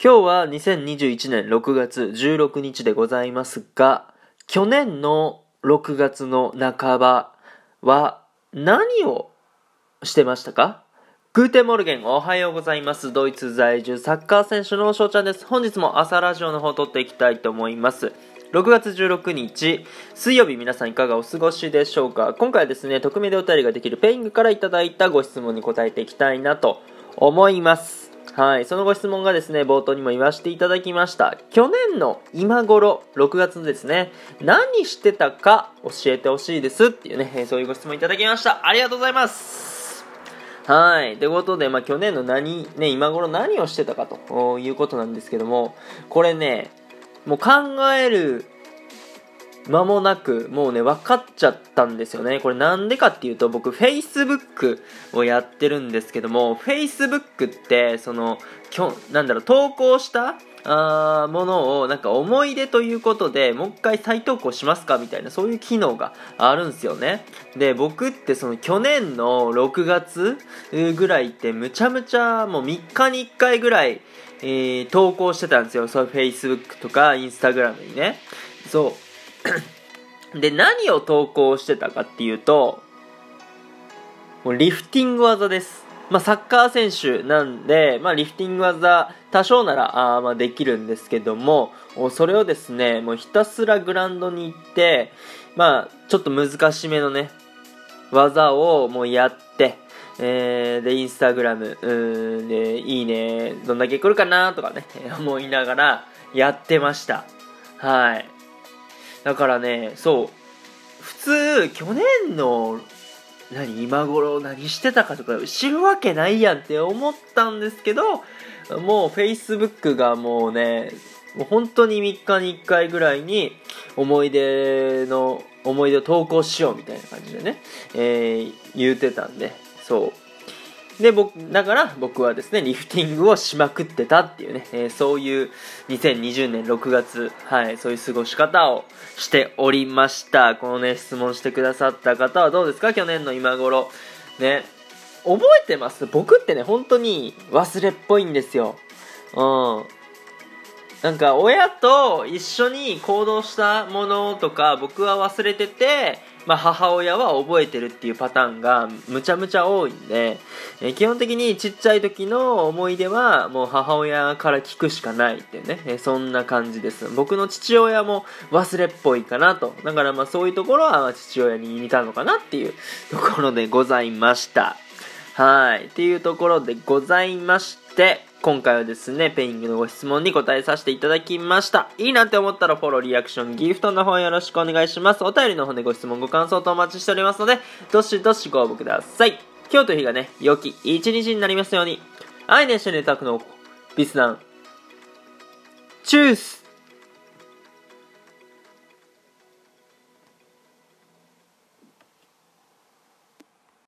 今日は2021年6月16日でございますが、去年の6月の半ばは何をしてましたか？ Guten Morgen おはようございます。ドイツ在住サッカー選手の翔ちゃんです。本日も朝ラジオの方を撮っていきたいと思います。6月16日、水曜日皆さんいかがお過ごしでしょうか？今回はですね、匿名でお便りができる Peing からいただいたご質問に答えていきたいなと思います。はい、そのご質問がですね、冒頭にも言わせていただきました。去年の今頃、6月ですね、何してたか教えてほしいですっていうね、そういうご質問いただきました。ありがとうございますはい。ということで、まあ、去年の何、ね、今頃何をしてたかということなんですけども、これね、もう考える間もなく、もうね、分かっちゃったんですよね。これなんでかっていうと、僕、Facebook をやってるんですけども、Facebook って、その、きょなんだろう、投稿したあものをなんか思い出ということでもう一回再投稿しますかみたいなそういう機能があるんですよね。で僕ってその去年の6月ぐらいってむちゃむちゃもう3日に1回ぐらい、えー、投稿してたんですよ。そう Facebook とか Instagram にね。そう。で、何を投稿してたかっていうと、もうリフティング技です。まあ、サッカー選手なんで、まあ、リフティング技多少ならあまあできるんですけどもそれをですねもうひたすらグラウンドに行って、まあ、ちょっと難しめのね技をもうやって、えー、でインスタグラムでいいねどんだけ来るかなとかね思いながらやってましたはいだからね、そう、普通、去年の、何、今頃何してたかとか知るわけないやんって思ったんですけど、もう Facebook がもうね、もう本当に3日に1回ぐらいに思い出の、思い出を投稿しようみたいな感じでね、えー、言うてたんで、そう。で、僕、だから僕はですね、リフティングをしまくってたっていうね、えー、そういう2020年6月、はい、そういう過ごし方をしておりました。このね、質問してくださった方はどうですか？去年の今頃。ね、覚えてます？僕ってね、本当に忘れっぽいんですよ。うん。なんか親と一緒に行動したものとか僕は忘れててまあ、母親は覚えてるっていうパターンがむちゃむちゃ多いんで、え基本的にちっちゃい時の思い出はもう母親から聞くしかないっていうね、えそんな感じです。僕の父親も忘れっぽいかなと。だからまあそういうところは父親に似たのかなっていうところでございました。はい。っていうところでございまして、今回はですね、ペイングのご質問に答えさせていただきました。いいなって思ったらフォロー、リアクション、ギフトの方よろしくお願いします。お便りの方でご質問、ご感想とお待ちしておりますので、どしどしご応募ください。今日という日がね、良き一日になりますように。愛ねしてネタクのビスナン。チュース